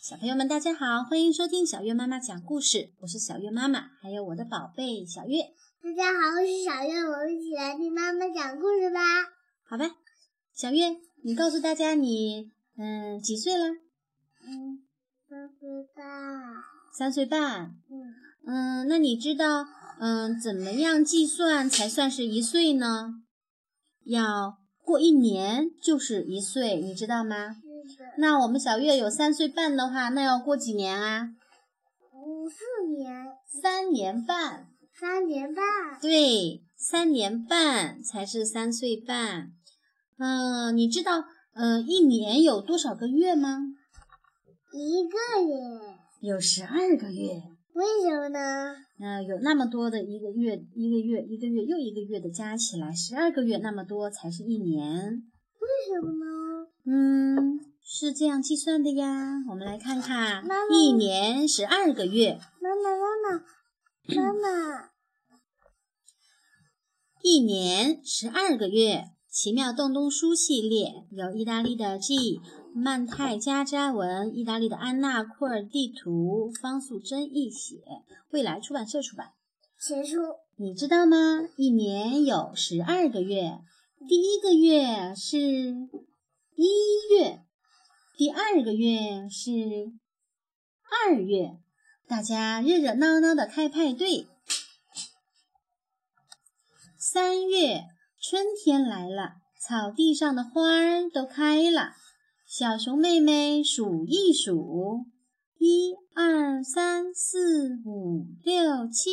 小朋友们，大家好，欢迎收听小月妈妈讲故事。我是小月妈妈，还有我的宝贝小月。大家好，我是小月，我们一起来听妈妈讲故事吧。好吧，小月，你告诉大家你嗯几岁了？嗯，三岁半。三岁半。嗯嗯，那你知道嗯怎么样计算才算是一岁呢？要过一年就是一岁，你知道吗？那我们小月有三岁半的话，那要过几年啊？五四年，三年半。三年半。对，三年半才是三岁半。嗯，你知道嗯一年有多少个月吗？一个月。有十二个月。为什么呢？嗯，有那么多的一个月，一个月，一个月又一个月的加起来，十二个月那么多才是一年。为什么呢？嗯，是这样计算的呀。我们来看看，妈妈一年十二个月。妈妈，妈妈，妈妈，一年十二个月，奇妙洞洞书系列由意大利的 G 曼泰加扎文、意大利的安娜库尔地图、方素珍译写，未来出版社出版。结束。你知道吗？一年有十二个月，第一个月是一月，第二个月是二月，大家热热闹闹的开派对。三月，春天来了，草地上的花儿都开了。小熊妹妹数一数，一二三四五六七，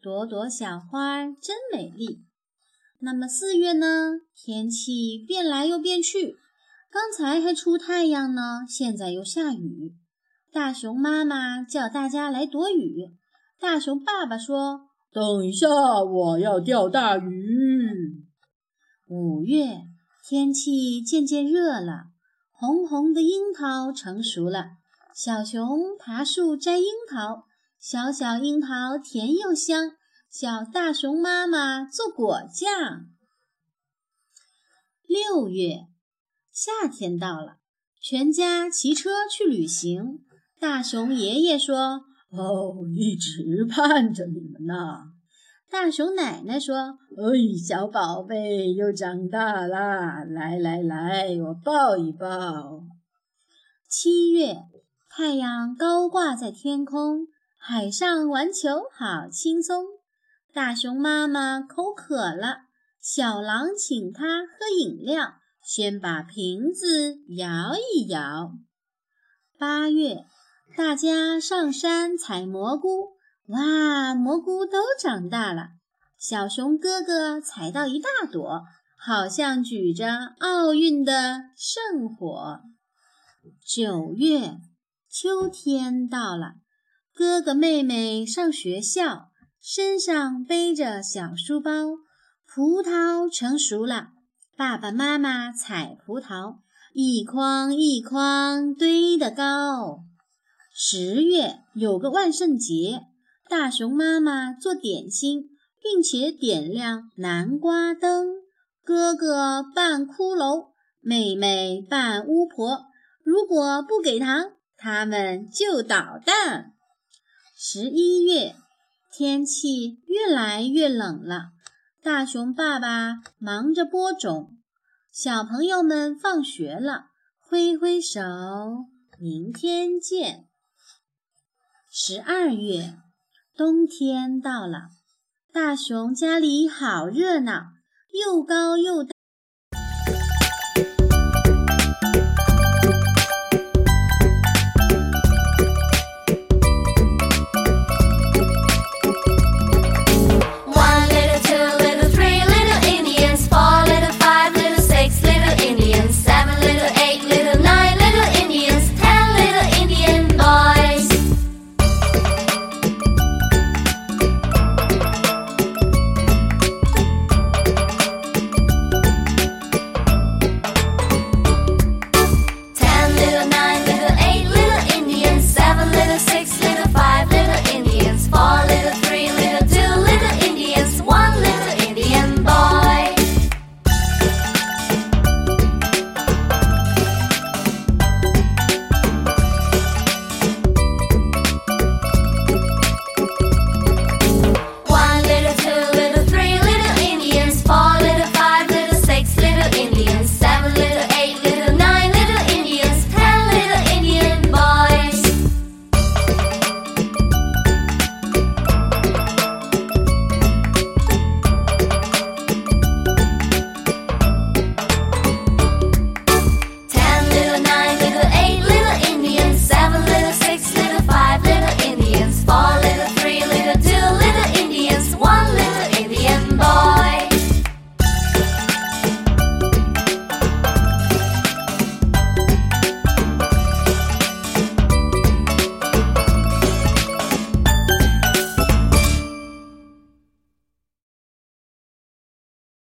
朵朵小花真美丽。那么四月呢？天气变来又变去，刚才还出太阳呢，现在又下雨。大熊妈妈叫大家来躲雨，大熊爸爸说。等一下，我要钓大鱼。五月，天气渐渐热了，红红的樱桃成熟了。小熊爬树摘樱桃，小小樱桃甜又香。小大熊妈妈做果酱。六月，夏天到了，全家骑车去旅行。大熊爷爷说。哦，一直盼着你们呢。大熊奶奶说：“哎，小宝贝又长大啦，来来来，我抱一抱。”七月，太阳高挂在天空，海上玩球好轻松。大熊妈妈口渴了，小狼请它喝饮料，先把瓶子摇一摇。八月。大家上山采蘑菇，哇，蘑菇都长大了。小熊哥哥采到一大朵，好像举着奥运的圣火。九月，秋天到了，哥哥妹妹上学校，身上背着小书包。葡萄成熟了，爸爸妈妈采葡萄，一筐一筐堆得高。十月有个万圣节，大熊妈妈做点心，并且点亮南瓜灯。哥哥扮骷髅，妹妹扮巫婆。如果不给糖，他们就捣蛋。十一月天气越来越冷了，大熊爸爸忙着播种。小朋友们放学了，挥挥手，明天见。十二月，冬天到了，大熊家里好热闹，又高又大